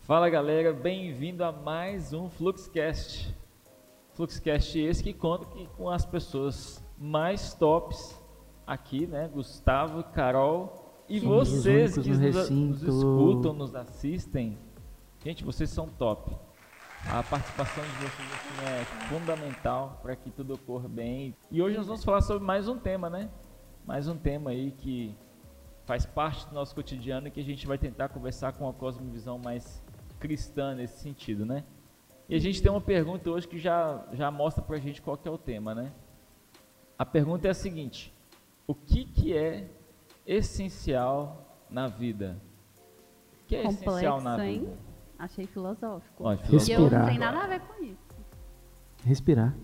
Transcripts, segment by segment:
Fala galera, bem-vindo a mais um Fluxcast. Fluxcast esse que conta com as pessoas mais tops aqui, né? Gustavo, Carol e Somos vocês que nos, nos escutam, nos assistem. Gente, vocês são top. A participação de vocês assim, é fundamental para que tudo ocorra bem. E hoje nós vamos falar sobre mais um tema, né? Mais um tema aí que faz parte do nosso cotidiano e que a gente vai tentar conversar com uma cosmovisão mais cristã nesse sentido, né? E a gente tem uma pergunta hoje que já, já mostra pra gente qual que é o tema, né? A pergunta é a seguinte: o que que é essencial na vida? O que é essencial na Complexo, vida? hein? Achei filosófico. Ó, E eu Respirar. não tem nada a ver com isso. Respirar.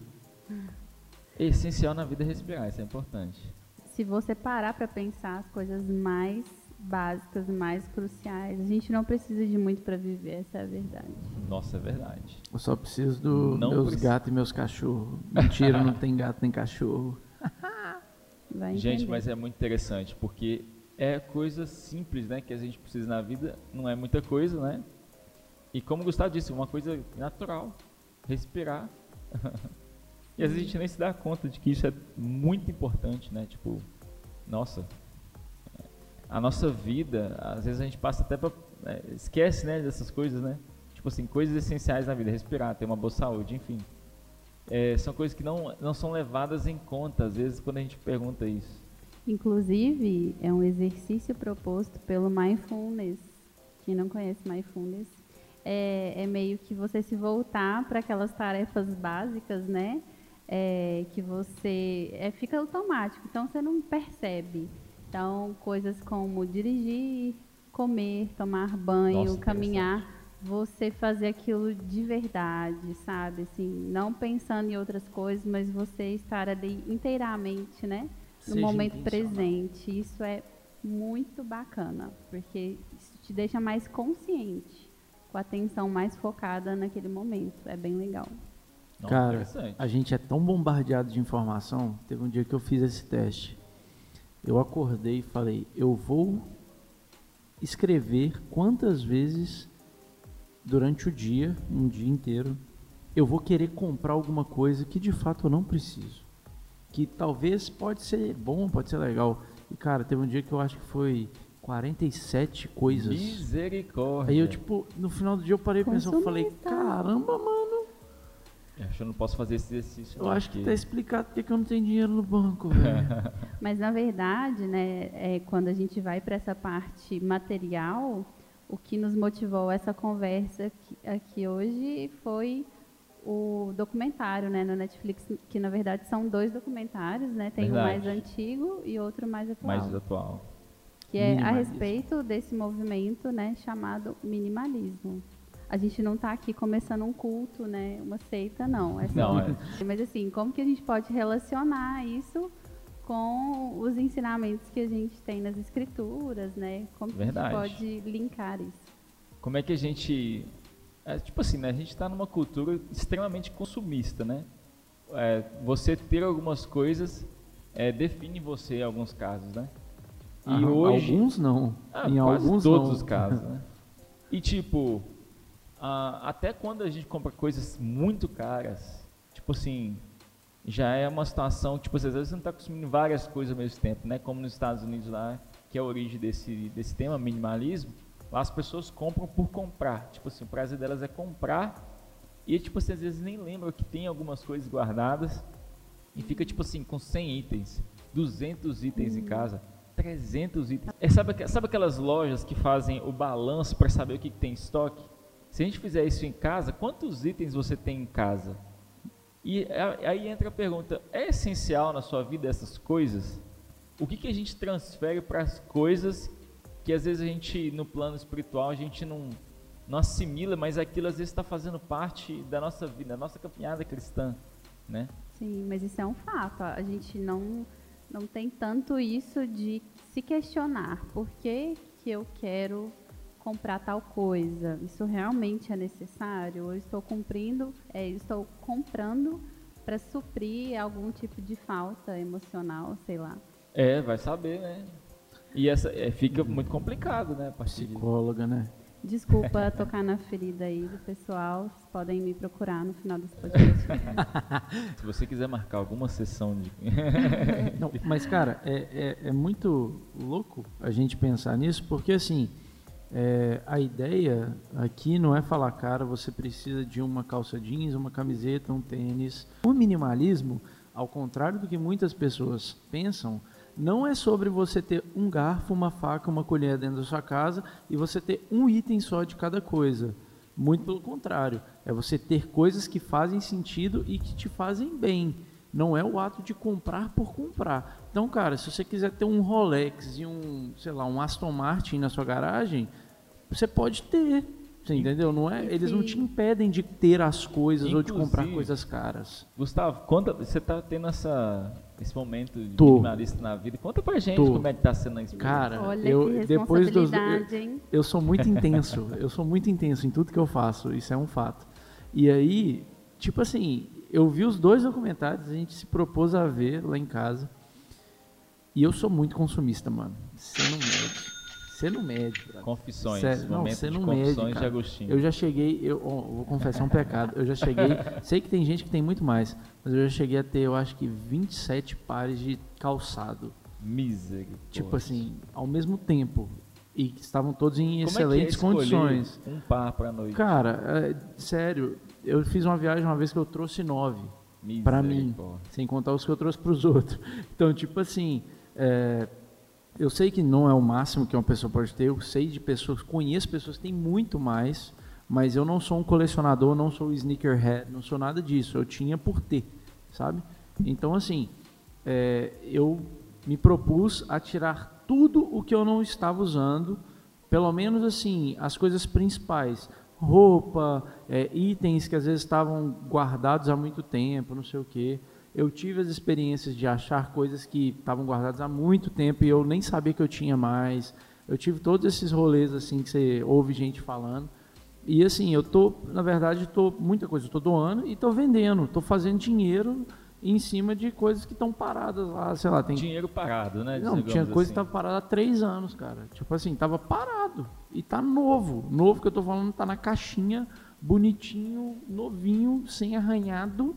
Essencial na vida é respirar, isso é importante. Se você parar para pensar as coisas mais básicas, mais cruciais, a gente não precisa de muito para viver, essa é a verdade. Nossa, é verdade. Eu só preciso dos meus gatos e meus cachorros. Mentira, não tem gato nem cachorro. Vai Gente, mas é muito interessante, porque é coisa simples, né, que a gente precisa na vida, não é muita coisa, né? E como o Gustavo disse, uma coisa natural, respirar. e às vezes a gente nem se dá conta de que isso é muito importante, né? Tipo, nossa, a nossa vida, às vezes a gente passa até pra, é, esquece, né, dessas coisas, né? Tipo assim, coisas essenciais na vida, respirar, ter uma boa saúde, enfim. É, são coisas que não, não são levadas em conta, às vezes, quando a gente pergunta isso. Inclusive, é um exercício proposto pelo Mindfulness. Quem não conhece Mindfulness, é, é meio que você se voltar para aquelas tarefas básicas, né? É, que você é, fica automático, então você não percebe. Então, coisas como dirigir, comer, tomar banho, Nossa, caminhar, você fazer aquilo de verdade, sabe? Assim, não pensando em outras coisas, mas você estar ali inteiramente, né? no Seja momento presente. Isso é muito bacana, porque isso te deixa mais consciente, com a atenção mais focada naquele momento. É bem legal. Não, Cara, a gente é tão bombardeado de informação. Teve um dia que eu fiz esse teste. Eu acordei e falei: eu vou escrever quantas vezes durante o dia, um dia inteiro, eu vou querer comprar alguma coisa que de fato eu não preciso. Que talvez pode ser bom, pode ser legal. E cara, teve um dia que eu acho que foi 47 coisas. Misericórdia. Aí eu, tipo, no final do dia eu parei e pensei, eu falei, caramba, mano. Eu acho que eu não posso fazer esse exercício. Eu não, acho que porque- tá explicado porque que eu não tenho dinheiro no banco. Mas na verdade, né, é, quando a gente vai para essa parte material, o que nos motivou essa conversa aqui, aqui hoje foi o documentário, né, no Netflix, que na verdade são dois documentários, né? Tem um mais Verdade. antigo e outro mais atual. mais atual. que é a respeito desse movimento, né, chamado minimalismo. A gente não está aqui começando um culto, né, uma seita, não. É Não, é. Mas assim, como que a gente pode relacionar isso com os ensinamentos que a gente tem nas escrituras, né? Como que Verdade. a gente pode linkar isso? Como é que a gente. é, tipo assim, né? A gente está numa cultura extremamente consumista, né? É, você ter algumas coisas é, define você em alguns casos, né? E Aham, hoje. Alguns não. Ah, em quase alguns todos não. os casos, né? E tipo, ah, até quando a gente compra coisas muito caras, tipo assim, já é uma situação, tipo, às vezes você não está consumindo várias coisas ao mesmo tempo, né? Como nos Estados Unidos lá, que é a origem desse, desse tema, minimalismo, lá as pessoas compram por comprar. Tipo assim, o prazer delas é comprar e, tipo assim, às vezes nem lembram que tem algumas coisas guardadas e fica, tipo assim, com 100 itens, 200 itens em casa, 300 itens. É, sabe, sabe aquelas lojas que fazem o balanço para saber o que, que tem em estoque? Se a gente fizer isso em casa, quantos itens você tem em casa? E aí entra a pergunta: é essencial na sua vida essas coisas? O que, que a gente transfere para as coisas que às vezes a gente, no plano espiritual, a gente não, não assimila, mas aquilo às vezes está fazendo parte da nossa vida, da nossa caminhada cristã, né? Sim, mas isso é um fato. A gente não, não tem tanto isso de se questionar por que, que eu quero comprar tal coisa. Isso realmente é necessário? Ou eu estou cumprindo, é, estou comprando para suprir algum tipo de falta emocional, sei lá. É, vai saber, né? E essa é, fica muito complicado, né? A partir de- Psicóloga, né? Desculpa tocar na ferida aí do pessoal. Vocês podem me procurar no final desse podcast. Se você quiser marcar alguma sessão de. Não, mas, cara, é, é, é muito louco a gente pensar nisso, porque, assim, é, a ideia aqui não é falar, cara, você precisa de uma calça jeans, uma camiseta, um tênis. O minimalismo, ao contrário do que muitas pessoas pensam, não é sobre você ter um garfo, uma faca, uma colher dentro da sua casa e você ter um item só de cada coisa. Muito pelo contrário, é você ter coisas que fazem sentido e que te fazem bem. Não é o ato de comprar por comprar. Então, cara, se você quiser ter um Rolex e um, sei lá, um Aston Martin na sua garagem, você pode ter. Você entendeu? Não é, eles não te impedem de ter as coisas ou de comprar Inclusive, coisas caras. Gustavo, conta, você tá tendo essa, esse momento de Tô. minimalista na vida. Conta pra gente Tô. como é que tá sendo a experiência. Cara, Olha eu que depois dos responsabilidade, eu, hein? eu sou muito intenso, eu sou muito intenso em tudo que eu faço, isso é um fato. E aí, tipo assim, eu vi os dois documentários, a gente se propôs a ver lá em casa. E eu sou muito consumista, mano. Você não mede. Você não mede, brother. Confissões, Sério, não, você não mede, confissões de. Agostinho. Eu já cheguei, eu ó, vou confessar um pecado. Eu já cheguei, sei que tem gente que tem muito mais, mas eu já cheguei a ter, eu acho que 27 pares de calçado. Misericórdia. Tipo assim, ao mesmo tempo. E que estavam todos em Como é que é excelentes escolher condições. Um par pra noite. Cara, é, sério, eu fiz uma viagem uma vez que eu trouxe nove pra mim, sem contar os que eu trouxe pros outros. Então, tipo assim, é, eu sei que não é o máximo que uma pessoa pode ter, eu sei de pessoas, conheço pessoas que têm muito mais, mas eu não sou um colecionador, não sou um sneakerhead, não sou nada disso, eu tinha por ter, sabe? Então, assim, é, eu me propus a tirar tudo o que eu não estava usando, pelo menos assim, as coisas principais, roupa, é, itens que às vezes estavam guardados há muito tempo, não sei o quê. Eu tive as experiências de achar coisas que estavam guardadas há muito tempo e eu nem sabia que eu tinha mais. Eu tive todos esses rolês assim que você ouve gente falando. E assim, eu tô, na verdade, tô muita coisa, eu tô doando e tô vendendo, tô fazendo dinheiro em cima de coisas que estão paradas lá, sei lá, tem Dinheiro parado, né? não, tinha coisa que assim. tava parada há três anos, cara. Tipo assim, tava parado. E tá novo. Novo que eu tô falando, tá na caixinha, bonitinho, novinho, sem arranhado.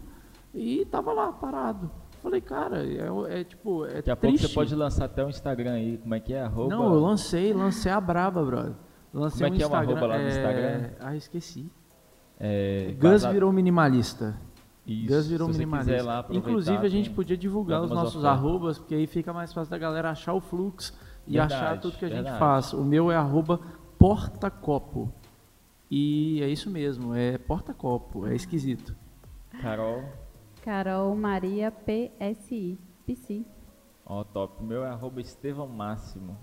E tava lá, parado. Falei, cara, é, é tipo, é Daqui a pouco triste. você pode lançar até um Instagram aí. Como é que é? Arroba... Não, eu lancei, lancei a braba, brother. Lancei Como é um que é o arroba lá no é, Instagram? Ah, esqueci. É, Gus vazado- virou minimalista. Isso, Gus virou minimalista. Inclusive, a gente podia divulgar os nossos ofertas. arrobas, porque aí fica mais fácil da galera achar o fluxo e Verdade, achar tudo que a gente verdade. faz. O meu é arroba porta-copo. E é isso mesmo, é porta-copo, é esquisito. Carol, Carol Maria PSI. PC. ó, top. O meu é arroba Estevão Máximo.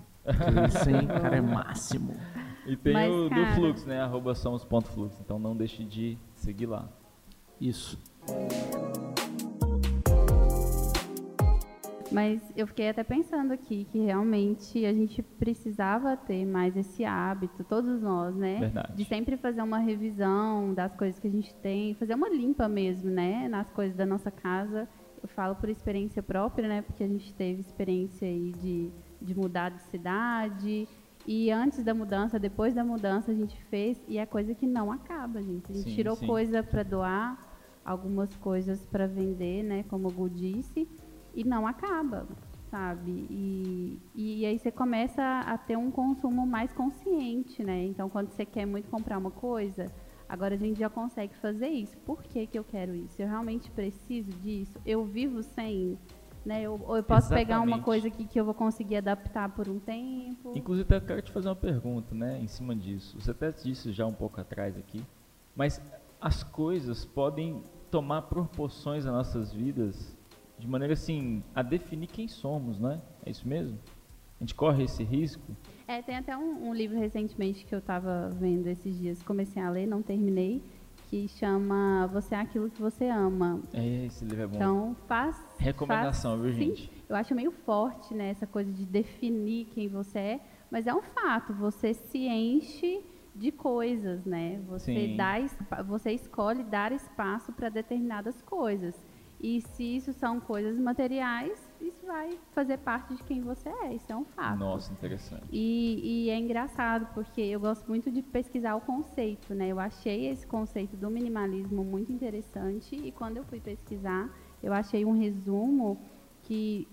Isso, hein? cara é máximo. E tem Mas, o do cara- Flux, né? Arroba somos.flux. Então não deixe de seguir lá. Isso. Mas eu fiquei até pensando aqui que realmente a gente precisava ter mais esse hábito, todos nós, né? Verdade. De sempre fazer uma revisão das coisas que a gente tem, fazer uma limpa mesmo, né? Nas coisas da nossa casa. Eu falo por experiência própria, né? Porque a gente teve experiência aí de, de mudar de cidade. E antes da mudança, depois da mudança, a gente fez. E é coisa que não acaba, gente. A gente Sim, tirou sim. coisa para doar, algumas coisas para vender, né? Como o Gu disse e não acaba, sabe? E, e aí você começa a ter um consumo mais consciente, né? Então, quando você quer muito comprar uma coisa, agora a gente já consegue fazer isso. Por que, que eu quero isso? Eu realmente preciso disso? Eu vivo sem? Né? Eu, ou eu posso pegar uma Exatamente. coisa aqui que eu vou conseguir adaptar por um tempo? Inclusive, até quero te fazer uma pergunta, né? Em cima disso. Você até disse já um pouco atrás aqui. Mas as coisas podem tomar proporções nas nossas vidas de maneira assim a definir quem somos, né? É isso mesmo? A gente corre esse risco? É, tem até um, um livro recentemente que eu estava vendo esses dias, comecei a ler, não terminei, que chama Você é aquilo que você ama. É, esse livro é bom. Então, faz. Recomendação, faz, viu, sim. gente? Eu acho meio forte, né, essa coisa de definir quem você é, mas é um fato, você se enche de coisas, né? Você Sim. dá, você escolhe dar espaço para determinadas coisas. E se isso são coisas materiais, isso vai fazer parte de quem você é, isso é um fato. Nossa, interessante. E, e, é engraçado porque eu gosto muito de pesquisar o conceito, né? Eu achei esse conceito do minimalismo muito interessante e quando eu fui pesquisar, eu achei um resumo que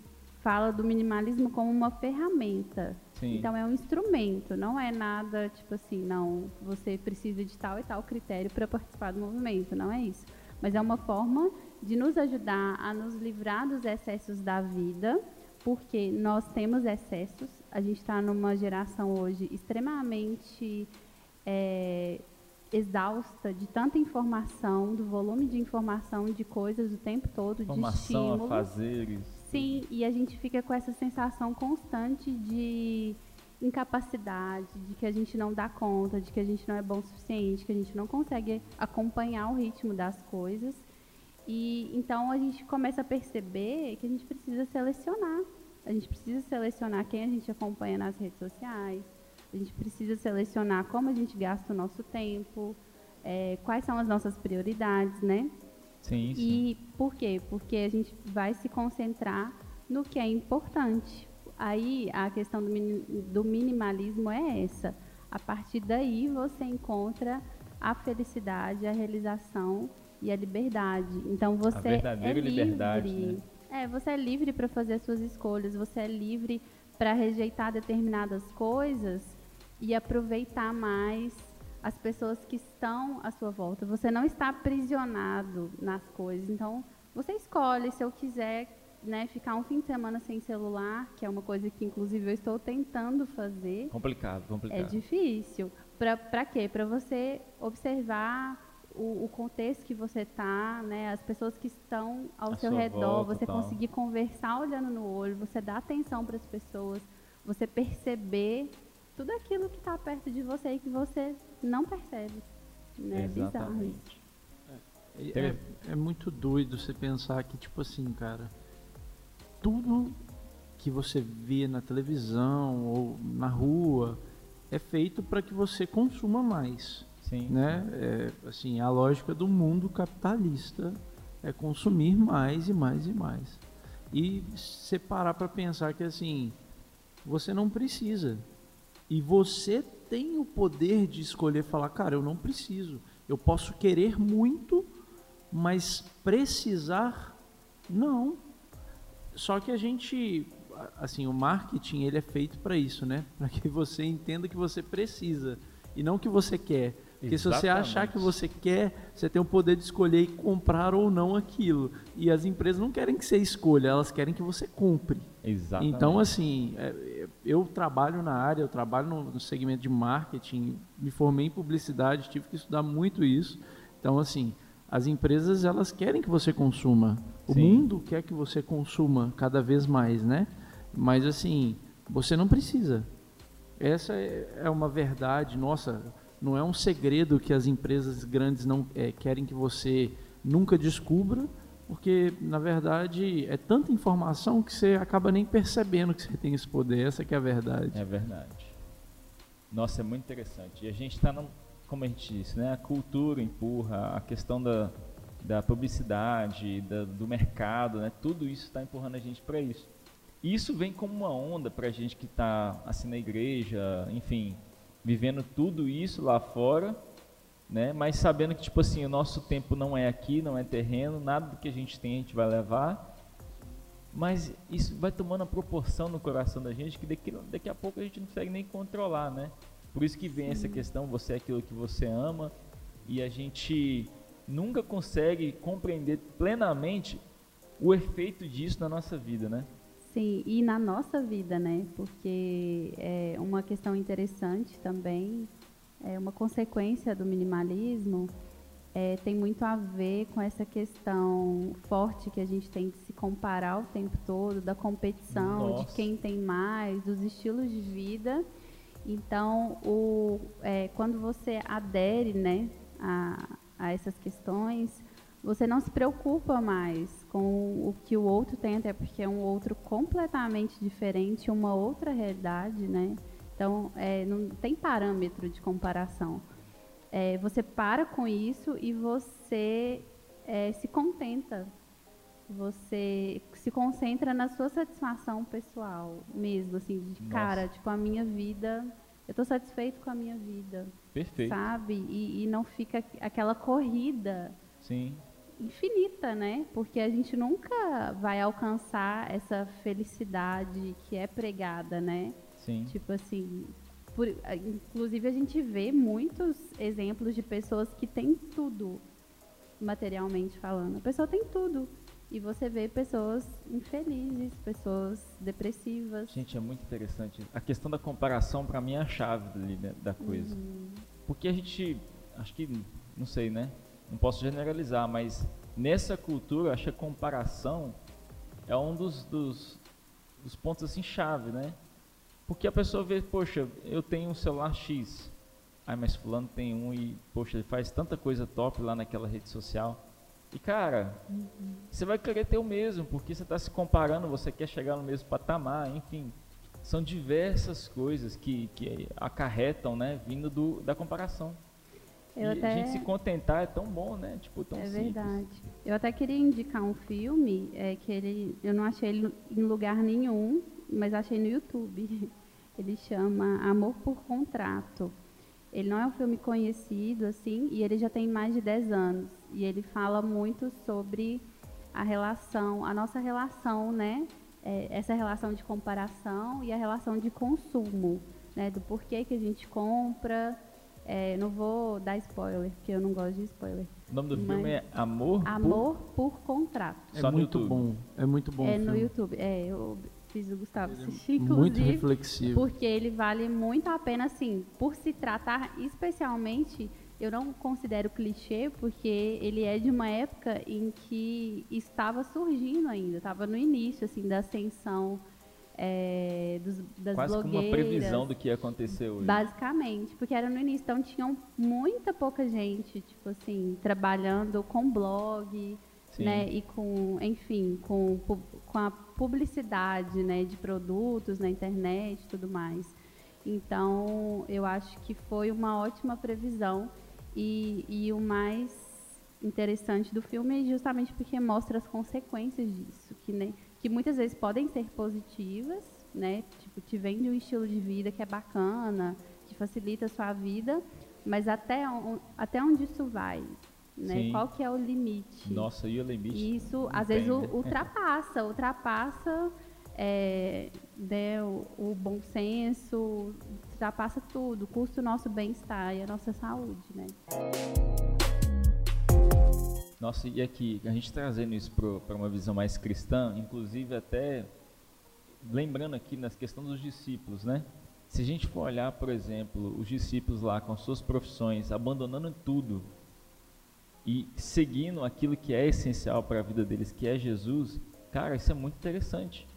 fala do minimalismo como uma ferramenta. Sim. Então é um instrumento, não é nada tipo assim, não, você precisa de tal e tal critério para participar do movimento, não é isso. Mas é uma forma de nos ajudar a nos livrar dos excessos da vida, porque nós temos excessos. A gente está numa geração hoje extremamente é, exausta de tanta informação, do volume de informação, de coisas o tempo todo, informação de estímulos. a fazeres. Sim, e a gente fica com essa sensação constante de incapacidade, de que a gente não dá conta, de que a gente não é bom o suficiente, que a gente não consegue acompanhar o ritmo das coisas. E então a gente começa a perceber que a gente precisa selecionar. A gente precisa selecionar quem a gente acompanha nas redes sociais. A gente precisa selecionar como a gente gasta o nosso tempo, é, quais são as nossas prioridades, né? Sim, sim. E por quê? Porque a gente vai se concentrar no que é importante. Aí a questão do, do minimalismo é essa. A partir daí você encontra a felicidade, a realização e a liberdade. Então você é livre. Liberdade, né? É, você é livre para fazer as suas escolhas, você é livre para rejeitar determinadas coisas e aproveitar mais as pessoas que estão à sua volta. Você não está aprisionado nas coisas. Então, você escolhe se eu quiser né, ficar um fim de semana sem celular, que é uma coisa que inclusive eu estou tentando fazer. Complicado, complicado. É difícil. Para quê? Para você observar o, o, contexto que você está, né, as pessoas que estão ao a seu redor, volta, você tal. conseguir conversar olhando no olho, você dar atenção para as pessoas, você perceber tudo aquilo que está perto de você e que você não percebe. Né? É bizarro isso. É, é, é muito doido você pensar que, tipo assim, cara, tudo que você vê na televisão ou na rua é feito para que você consuma mais. Sim. Né? É, assim, a lógica do mundo capitalista é consumir mais e mais e mais. E separar para pensar que assim, você não precisa. E você tem o poder de escolher falar, cara, eu não preciso. Eu posso querer muito, mas precisar não. Só que a gente, assim, o marketing ele é feito para isso, né? Para que você entenda que você precisa e não que você quer. Porque Exatamente. se você achar que você quer, você tem o poder de escolher e comprar ou não aquilo. E as empresas não querem que você escolha, elas querem que você compre. Exatamente. Então, assim, é, eu trabalho na área, eu trabalho no segmento de marketing, me formei em publicidade, tive que estudar muito isso. Então, assim, as empresas elas querem que você consuma. O Sim. mundo quer que você consuma cada vez mais, né? Mas assim, você não precisa. Essa é, é uma verdade. Nossa, não é um segredo que as empresas grandes não é, querem que você nunca descubra, porque na verdade é tanta informação que você acaba nem percebendo que você tem esse poder. Essa que é a verdade. É verdade. Nossa, é muito interessante. E a gente está, como a gente disse, né? A cultura empurra, a questão da, da publicidade, da, do mercado, né? Tudo isso está empurrando a gente para isso. E isso vem como uma onda para a gente que está assim na igreja, enfim, vivendo tudo isso lá fora, né? Mas sabendo que tipo assim o nosso tempo não é aqui, não é terreno, nada do que a gente tem a gente vai levar. Mas isso vai tomando a proporção no coração da gente que daqui, daqui a pouco a gente não consegue nem controlar, né? Por isso que vem essa questão, você é aquilo que você ama, e a gente nunca consegue compreender plenamente o efeito disso na nossa vida, né? Sim, e na nossa vida, né? Porque é uma questão interessante também, é uma consequência do minimalismo, é, tem muito a ver com essa questão forte que a gente tem de se comparar o tempo todo, da competição, Nossa. de quem tem mais, dos estilos de vida. Então, o, é, quando você adere né, a, a essas questões, você não se preocupa mais com o que o outro tem, até porque é um outro completamente diferente, uma outra realidade, né? Então, é, não tem parâmetro de comparação. É, você para com isso e você é, se contenta. Você se concentra na sua satisfação pessoal mesmo, assim, de Nossa. cara, tipo, a minha vida, eu estou satisfeito com a minha vida, Perfeito. sabe? E, e não fica aquela corrida Sim. Infinita, né? Porque a gente nunca vai alcançar essa felicidade que é pregada, né? Sim. Tipo assim, por- inclusive a gente vê muitos exemplos de pessoas que têm tudo, materialmente falando. A pessoa tem tudo. E você vê pessoas infelizes, pessoas depressivas. Gente, é muito interessante. A questão da comparação, pra mim, é a chave ali, né, da coisa. Uhum. Porque a gente, acho que, não sei, né? Não posso generalizar, mas nessa cultura, acho que a comparação é um dos, dos, dos pontos, assim, chave, né? Porque a pessoa vê, poxa, eu tenho um celular X. Ai, mas fulano tem um e, poxa, ele faz tanta coisa top lá naquela rede social. E, cara, você vai querer ter o mesmo, porque você está se comparando, você quer chegar no mesmo patamar, enfim. São diversas coisas que, que acarretam, né, vindo do, da comparação. Eu e até... a gente se contentar é tão bom, né? Tipo, tão É simples. verdade. Eu até queria indicar um filme é, que ele, eu não achei ele em lugar nenhum, mas achei no YouTube. Ele chama Amor por Contrato. Ele não é um filme conhecido assim e ele já tem mais de 10 anos e ele fala muito sobre a relação, a nossa relação, né? É, essa relação de comparação e a relação de consumo, né? Do porquê que a gente compra. É, não vou dar spoiler, porque eu não gosto de spoiler. O nome do Mas- filme é Amor, por- Amor por contrato. É Só no muito YouTube. bom. É muito bom. é no. YouTube. É, eu fiz o Gustavo assistir, Muito reflexivo. Porque ele vale muito a pena, assim, por se tratar especialmente, eu não considero clichê, porque ele é de uma época em que estava surgindo ainda, estava no início, assim, da ascensão é, dos, das quase como blogueiras. uma previsão do que ia acontecer hoje. Basicamente, porque era no início, então tinham muita pouca gente, tipo assim, trabalhando com blog, Sim. né, e com, enfim, com, com a publicidade, né, de produtos na internet e tudo mais. Então, eu acho que foi uma ótima previsão e, e o mais interessante do filme é justamente porque mostra as consequências disso, que, né, que muitas vezes podem ser positivas, né, tipo, te vende um estilo de vida que é bacana, que facilita a sua vida, mas até, on- até onde isso vai? Né? Qual que é o limite? Nossa, e o limite? E isso, às vezes, ultrapassa, ultrapassa é, né, o, o bom senso, ultrapassa tudo, custa o nosso bem-estar e a nossa saúde, né? Nossa, e aqui, a gente trazendo isso para uma visão mais cristã, inclusive até lembrando aqui na questão dos discípulos, né? Se a gente for olhar, por exemplo, os discípulos lá com suas profissões, abandonando tudo e seguindo aquilo que é essencial para a vida deles, que é Jesus, cara, isso é muito interessante.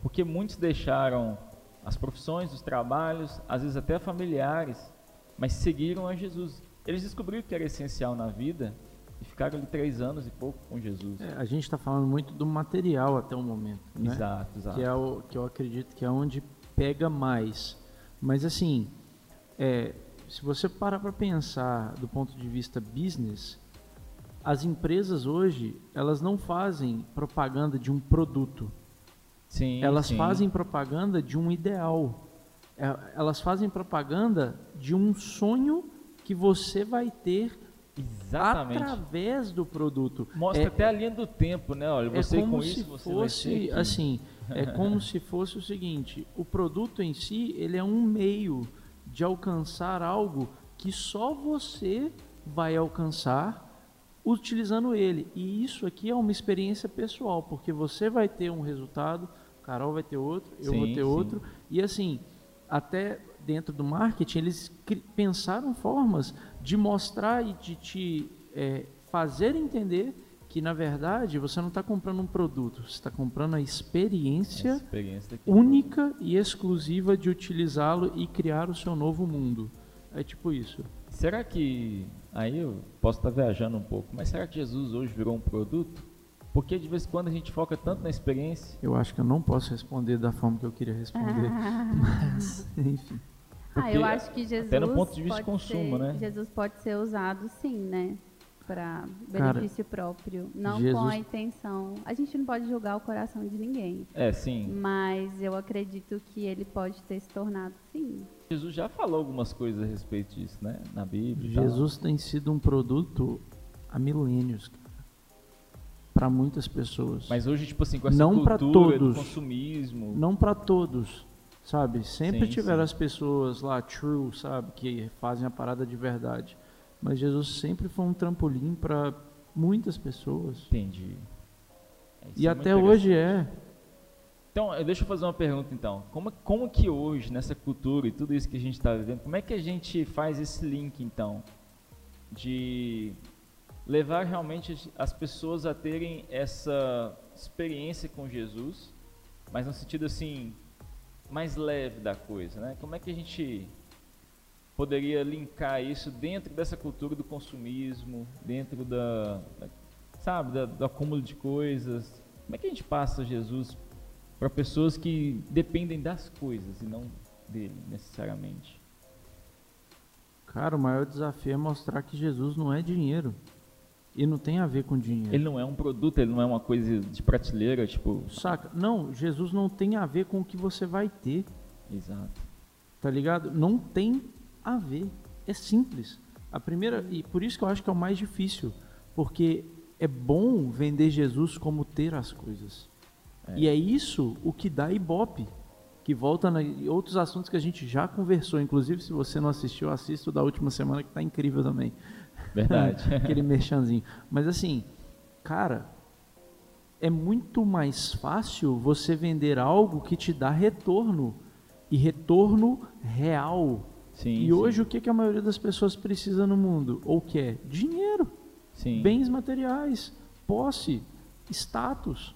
Porque muitos deixaram as profissões, os trabalhos, às vezes até familiares, mas seguiram a Jesus. Eles descobriram que era essencial na vida e ficaram ali três anos e pouco com Jesus. É, a gente está falando muito do material até o momento, né? Exato, exato. que é o que eu acredito que é onde pega mais. Mas assim, é, se você parar para pensar do ponto de vista business, as empresas hoje elas não fazem propaganda de um produto, Sim, elas sim. fazem propaganda de um ideal. É, Elas fazem propaganda de um sonho que você vai ter Exatamente. através do produto. Mostra É- até a linha do tempo, né? Olha, é você como com se isso, você fosse assim é como se fosse o seguinte o produto em si ele é um meio de alcançar algo que só você vai alcançar utilizando ele e isso aqui é uma experiência pessoal porque você vai ter um resultado Carol vai ter outro eu vou Sim, ter sim. outro e assim até dentro do marketing eles pensaram formas de mostrar e de te é, fazer entender que na verdade você não está comprando um produto, você está comprando a experiência Essa experiência única e exclusiva de utilizá-lo e criar o seu novo mundo. É tipo isso. Será que aí eu posso estar viajando um pouco, mas será que Jesus hoje virou um produto? Porque de vez em quando a gente foca tanto na experiência. Eu acho que eu não posso responder da forma que eu queria responder, mas enfim. Ah, eu acho que Jesus até no ponto de vista pode de consumo, ser- né? Jesus pode ser usado sim, né? para benefício próprio, não Jesus- com a intenção. A gente não pode julgar o coração de ninguém, É, sim. mas eu acredito que ele pode ter se tornado sim. Jesus já falou algumas coisas a respeito disso, né? Na Bíblia. tal. Jesus tem sido um produto há milênios para muitas pessoas. Mas hoje, tipo assim, com essa Não cultura do todos. consumismo. Não para todos, sabe? Sempre Sim, tiveram sim. as pessoas lá, true, sabe? Que fazem a parada de verdade. Mas Jesus sempre foi um trampolim para muitas pessoas. Entendi. É, isso E é até hoje é. Então, eh, deixa eu fazer uma pergunta então. Como, como que hoje, nessa cultura e tudo isso que a gente está vivendo, como é que a gente faz esse link então? De levar realmente as- as pessoas a terem essa experiência com Jesus, mas no sentido assim, mais leve da coisa, né? Como é que a gente poderia linkar isso dentro dessa cultura do consumismo, dentro da- sabe, da- do acúmulo de coisas? Como é que a gente passa Jesus para pessoas que dependem das coisas e não dele necessariamente? Cara, o maior desafio é mostrar que Jesus não é dinheiro. E não tem a ver com dinheiro. Ele não é um produto, ele não é uma coisa de prateleira, tipo, Saca? Não, Jesus não tem a ver com o que você vai ter. exato. Tá ligado? Não tem a ver. É simples. A primeira, e por isso que eu acho que é o mais difícil, porque é bom vender Jesus como ter as coisas. É. E é isso o que dá ibope, que volta em outros assuntos que a gente já conversou, inclusive se você não assistiu, assista o da última semana que tá incrível também. Verdade. Aquele merchanzinho. Mas assim, cara, é muito mais fácil você vender algo que te dá retorno e retorno real. sim. e sim, hoje o que, que a maioria das pessoas precisa no mundo? Ou quer? Dinheiro, sim. bens materiais, posse, status.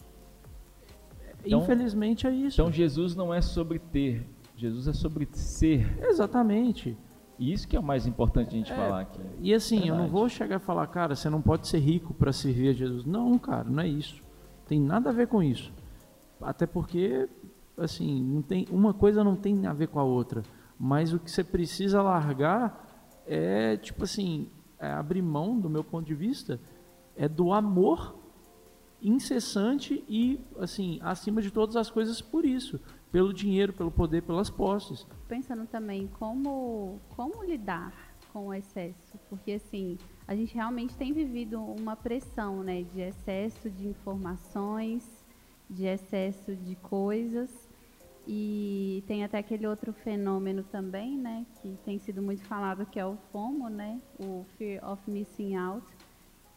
Então- Infelizmente é isso. Então Jesus não é sobre ter, Jesus é sobre ser. Exatamente. Isso que é o mais importante a gente É, falar aqui. E assim, eu não Verdade. vou chegar e falar, cara, você não pode ser rico para servir a Jesus. Não, cara, não é isso. Tem nada a ver com isso. Até porque, assim, não tem, uma coisa não tem a ver com a outra. Mas o que você precisa largar é, tipo assim, é abrir mão, do meu ponto de vista, é do amor incessante e, assim, acima de todas as coisas por isso. Pelo dinheiro, pelo poder, pelas posses. Pensando também como, como lidar com o excesso, porque assim, a gente realmente tem vivido uma pressão, né, de excesso de informações, de excesso de coisas, e tem até aquele outro fenômeno também, né, que tem sido muito falado, que é o FOMO, né, o Fear of Missing Out,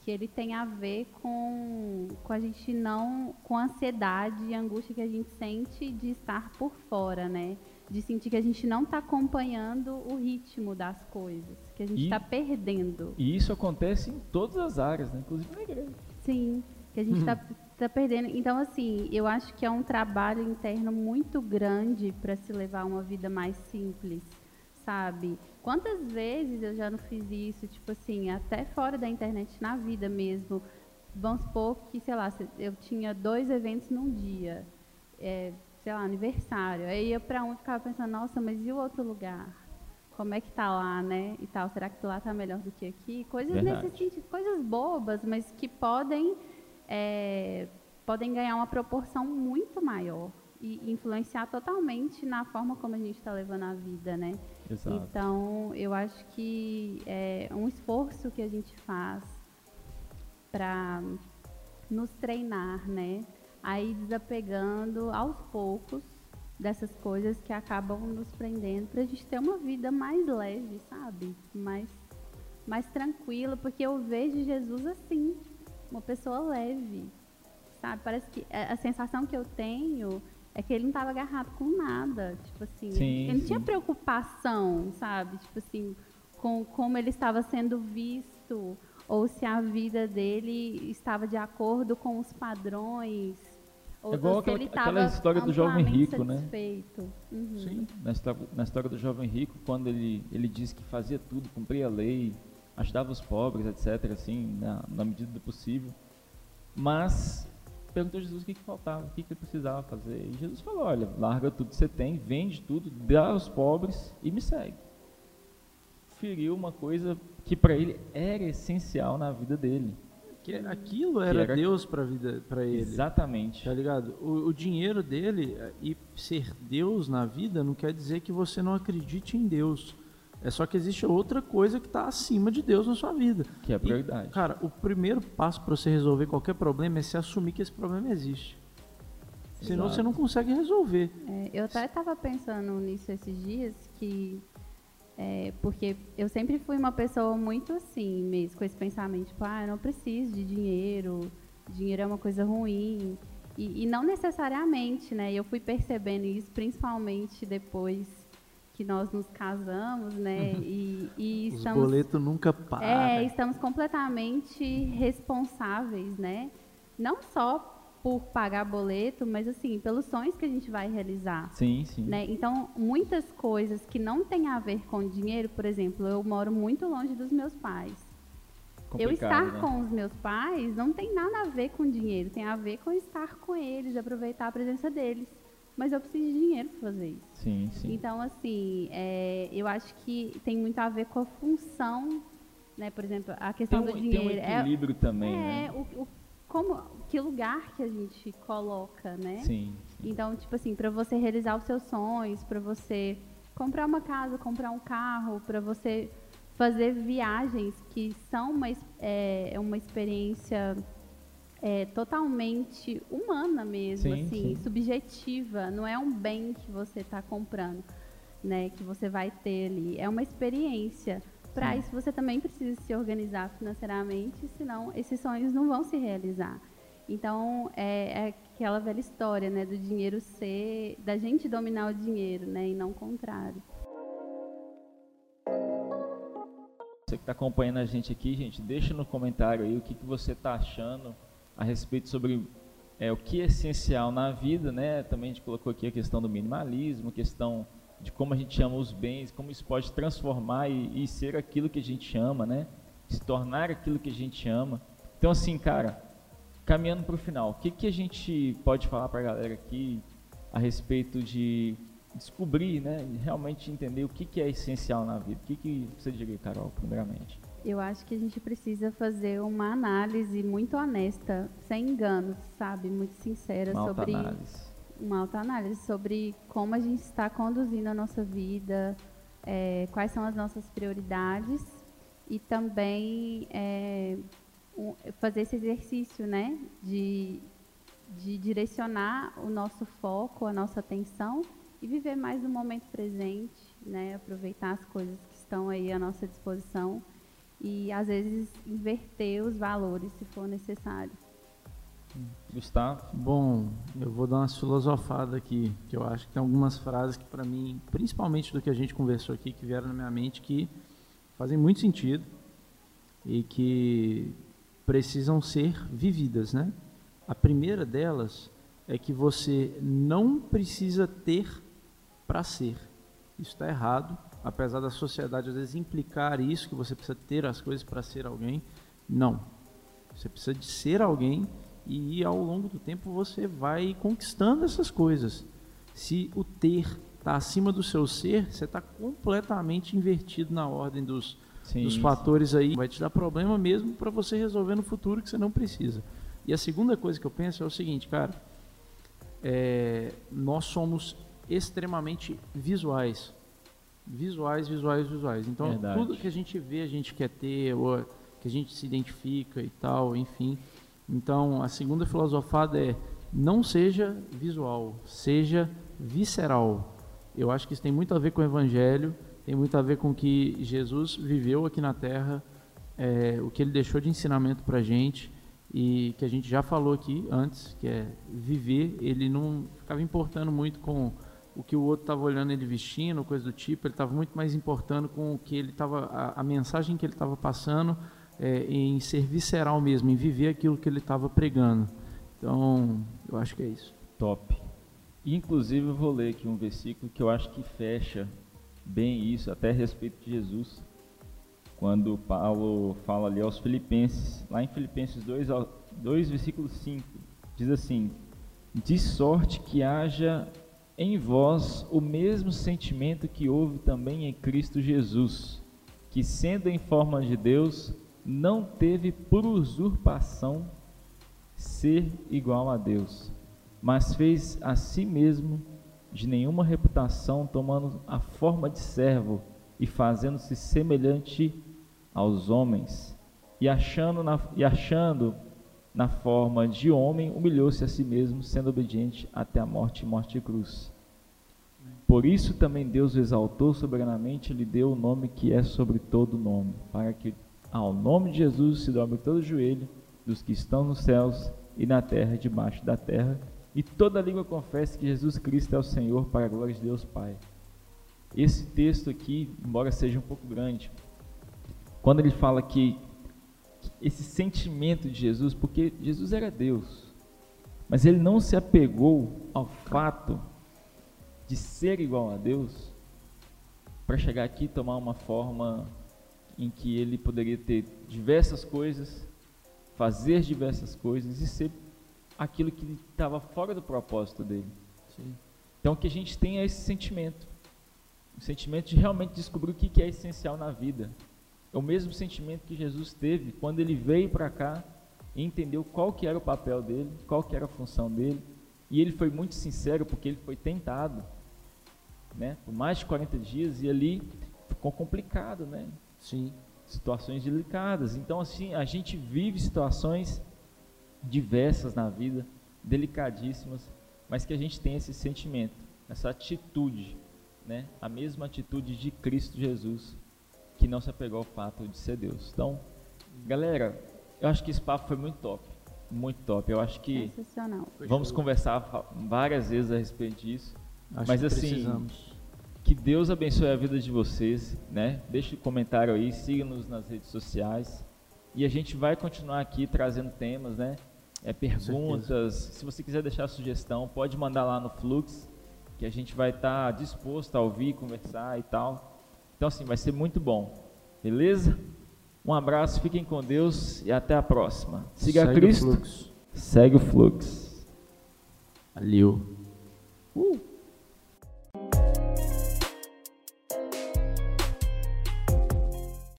que ele tem a ver com, com a gente não, com a ansiedade e angústia que a gente sente de estar por fora, né? De sentir que a gente não está acompanhando o ritmo das coisas, que a gente está perdendo. E isso acontece em todas as áreas, né? inclusive na igreja. Sim, que a gente está tá perdendo. Então, assim, eu acho que é um trabalho interno muito grande para se levar uma vida mais simples, sabe? Quantas vezes eu já não fiz isso, tipo assim, até fora da internet, na vida mesmo. Vamos supor que, sei lá, eu tinha dois eventos num dia, é, sei lá, aniversário. Aí eu para um e ficava pensando, nossa, mas e o outro lugar? Como é que tá lá, né? E tal, será que lá tá melhor do que aqui? Coisas Verdade. nesse sentido, coisas bobas, mas que podem é, podem ganhar uma proporção muito maior e influenciar totalmente na forma como a gente está levando a vida, né? Exato. Então, eu acho que é um esforço que a gente faz para nos treinar, né? Aí desapegando aos poucos dessas coisas que acabam nos prendendo para a gente ter uma vida mais leve, sabe? Mais, mais tranquila, porque eu vejo Jesus assim, uma pessoa leve, sabe? Parece que a a sensação que eu tenho é que ele não estava agarrado com nada, tipo assim, Sim, ele não tinha preocupação, sabe? Tipo assim, com como ele estava sendo visto ou se a vida dele estava de acordo com os padrões. Ou, É igual aquela- aquela estava história do jovem rico, né? satisfeito. Uhum. Sim. Na história, na história do jovem rico, quando ele, ele diz que fazia tudo, cumpria a lei, ajudava os pobres, etc., assim, na, na medida do possível. Mas perguntou a Jesus o que, que faltava, o que, que ele precisava fazer. E Jesus falou: olha, larga tudo que você tem, vende tudo, dá aos pobres e me segue. feriu uma coisa que para ele era essencial na vida dele. Que aquilo era, era... Deus para vida para ele. Exatamente. Tá ligado? O, o, dinheiro dele e ser Deus na vida não quer dizer que você não acredite em Deus. É só que existe outra coisa que está acima de Deus na sua vida. Que é a prioridade. E, cara, o primeiro passo para você resolver qualquer problema é se assumir que esse problema existe. Senão Exato. você não consegue resolver. É, eu até estava pensando nisso esses dias, que é, porque eu sempre fui uma pessoa muito assim, mesmo, com esse pensamento, tipo, ah, eu não preciso de dinheiro, dinheiro é uma coisa ruim. E, e não necessariamente, né? Eu fui percebendo isso, principalmente depois que nós nos casamos, né? Uhum. E, e Os estamos, boletos nunca param. É, estamos completamente responsáveis, né? Não só por pagar boleto, mas assim, pelos sonhos que a gente vai realizar. Sim, sim. Né? Então, muitas coisas que não têm a ver com dinheiro, por exemplo, eu moro muito longe dos meus pais. eu estar né? com os meus pais não tem nada a ver com dinheiro, tem a ver com estar com eles, aproveitar a presença deles. Mas eu preciso de dinheiro para fazer isso. Sim, sim. Então, assim, é, eu acho que tem muito a ver com a função, né? Por exemplo, a questão tem do dinheiro. Tem um equilíbrio é, também, é, né? O, o, como, que lugar que a gente coloca, né? Sim. sim. Então, tipo assim, para você realizar os seus sonhos, para você comprar uma casa, comprar um carro, para você fazer viagens que são uma, é, é uma experiência é, totalmente humana mesmo, sim, assim, sim. subjetiva. Não é um bem que você está comprando, né? Que você vai ter ali. É uma experiência. Para isso você também precisa se organizar financeiramente, senão esses sonhos não vão se realizar. Então é, é aquela velha história, né, do dinheiro ser, da gente dominar o dinheiro, né, e não o contrário. Você que está acompanhando a gente aqui, gente, deixa no comentário aí o que, que você está achando a respeito sobre é, o que é essencial na vida, né? Também a gente colocou aqui a questão do minimalismo, questão de como a gente ama os bens, como isso pode transformar e, e ser aquilo que a gente ama, né? Se tornar aquilo que a gente ama. Então, assim, cara, caminhando para o final, o que, que a gente pode falar para a galera aqui a respeito de descobrir, né? Realmente entender o que, que é essencial na vida. O que, que você diria, Carol, primeiramente? Eu acho que a gente precisa fazer uma análise muito honesta, sem enganos, sabe? Muito sincera uma sobre. Análise uma análise sobre como a gente está conduzindo a nossa vida, é, quais são as nossas prioridades e também é, fazer esse exercício, né, de, de direcionar o nosso foco, a nossa atenção e viver mais no momento presente, né, aproveitar as coisas que estão aí à nossa disposição e às vezes inverter os valores se for necessário. Gustavo? Bom, eu vou dar uma filosofada aqui, que eu acho que tem algumas frases que para mim, principalmente do que a gente conversou aqui, que vieram na minha mente, que fazem muito sentido e que precisam ser vividas, né? A primeira delas é que você não precisa ter para ser. Isso está errado, apesar da sociedade às vezes implicar isso, que você precisa ter as coisas para ser alguém. Não. Você precisa de ser alguém e ao longo do tempo você vai conquistando essas coisas. Se o ter está acima do seu ser, você está completamente invertido na ordem dos, sim, dos fatores aí. Vai te dar problema mesmo para você resolver no futuro que você não precisa. E a segunda coisa que eu penso é o seguinte, cara. É, nós somos extremamente visuais. Visuais, visuais, visuais. Então, Verdade. tudo que a gente vê, a gente quer ter, ou que a gente se identifica e tal, enfim. Então, a segunda filosofada é não seja visual, seja visceral. Eu acho que isso tem muito a ver com o Evangelho, tem muito a ver com o que Jesus viveu aqui na Terra, é, o que ele deixou de ensinamento para a gente e que a gente já falou aqui antes, que é viver. Ele não ficava importando muito com o que o outro estava olhando ele vestindo, coisa do tipo. Ele estava muito mais importando com o que ele estava, a, a mensagem que ele estava passando é, em ser visceral mesmo, em viver aquilo que ele estava pregando. Então, eu acho que é isso. Top. Inclusive, eu vou ler aqui um versículo que eu acho que fecha bem isso, até a respeito de Jesus. Quando Paulo fala ali aos Filipenses, lá em Filipenses 2, 2 versículo 5, diz assim: De sorte que haja em vós o mesmo sentimento que houve também em Cristo Jesus que, sendo em forma de Deus, não teve por usurpação ser igual a Deus, mas fez a si mesmo de nenhuma reputação, tomando a forma de servo e fazendo-se semelhante aos homens, e achando na, e achando na forma de homem, humilhou-se a si mesmo, sendo obediente até a morte e morte de cruz. Por isso também Deus o exaltou soberanamente e lhe deu o nome que é sobre todo nome, para que ao nome de Jesus se dobre todo o joelho dos que estão nos céus e na terra e debaixo da terra, e toda língua confesse que Jesus Cristo é o Senhor, para a glória de Deus Pai. Esse texto aqui, embora seja um pouco grande, quando ele fala que esse sentimento de Jesus, porque Jesus era Deus, mas ele não se apegou ao fato de ser igual a Deus para chegar aqui e tomar uma forma em que ele poderia ter diversas coisas, fazer diversas coisas e ser aquilo que estava fora do propósito dele. Sim. Então que a gente tenha esse sentimento, o sentimento de realmente descobrir o que é essencial na vida. É o mesmo sentimento que Jesus teve quando ele veio para cá e entendeu qual que era o papel dele, qual que era a função dele. E ele foi muito sincero porque ele foi tentado, né, por mais de 40 dias e ali ficou complicado, né? Sim. Situações delicadas. Então assim, a gente vive situações diversas na vida, delicadíssimas, mas que a gente tem esse sentimento, essa atitude, né? A mesma atitude de Cristo Jesus que não se apegou ao fato de ser Deus. Então, galera, eu acho que esse papo foi muito top. Muito top. Eu acho que vamos conversar várias vezes a respeito disso. Acho Mas assim, precisamos. que Deus abençoe a vida de vocês, né? Deixe um comentário aí, siga-nos nas redes sociais. E a gente vai continuar aqui trazendo temas, né? É, perguntas. Se você quiser deixar sugestão, pode mandar lá no Flux, que a gente vai estar tá disposto a ouvir, conversar e tal. Então, assim, vai ser muito bom. Beleza? Um abraço, fiquem com Deus e até a próxima. Siga Segue Cristo. O fluxo. Segue o fluxo. Valeu. Uh.